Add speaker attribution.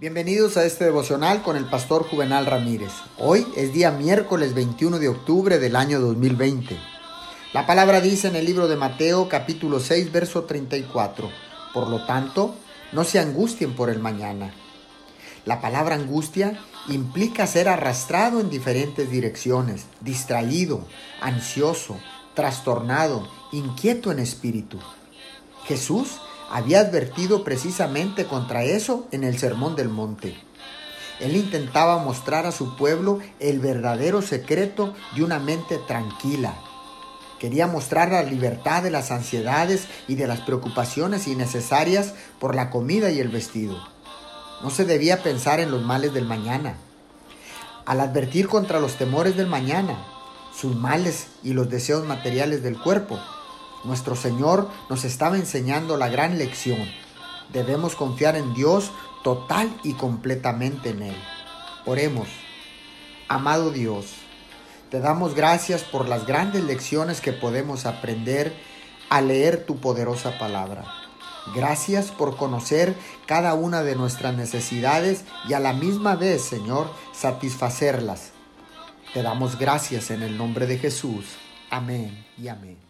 Speaker 1: Bienvenidos a este devocional con el pastor Juvenal Ramírez. Hoy es día miércoles 21 de octubre del año 2020. La palabra dice en el libro de Mateo capítulo 6 verso 34, por lo tanto, no se angustien por el mañana. La palabra angustia implica ser arrastrado en diferentes direcciones, distraído, ansioso, trastornado, inquieto en espíritu. Jesús había advertido precisamente contra eso en el Sermón del Monte. Él intentaba mostrar a su pueblo el verdadero secreto de una mente tranquila. Quería mostrar la libertad de las ansiedades y de las preocupaciones innecesarias por la comida y el vestido. No se debía pensar en los males del mañana. Al advertir contra los temores del mañana, sus males y los deseos materiales del cuerpo, nuestro Señor nos estaba enseñando la gran lección. Debemos confiar en Dios total y completamente en Él. Oremos. Amado Dios, te damos gracias por las grandes lecciones que podemos aprender al leer tu poderosa palabra. Gracias por conocer cada una de nuestras necesidades y a la misma vez, Señor, satisfacerlas. Te damos gracias en el nombre de Jesús. Amén y amén.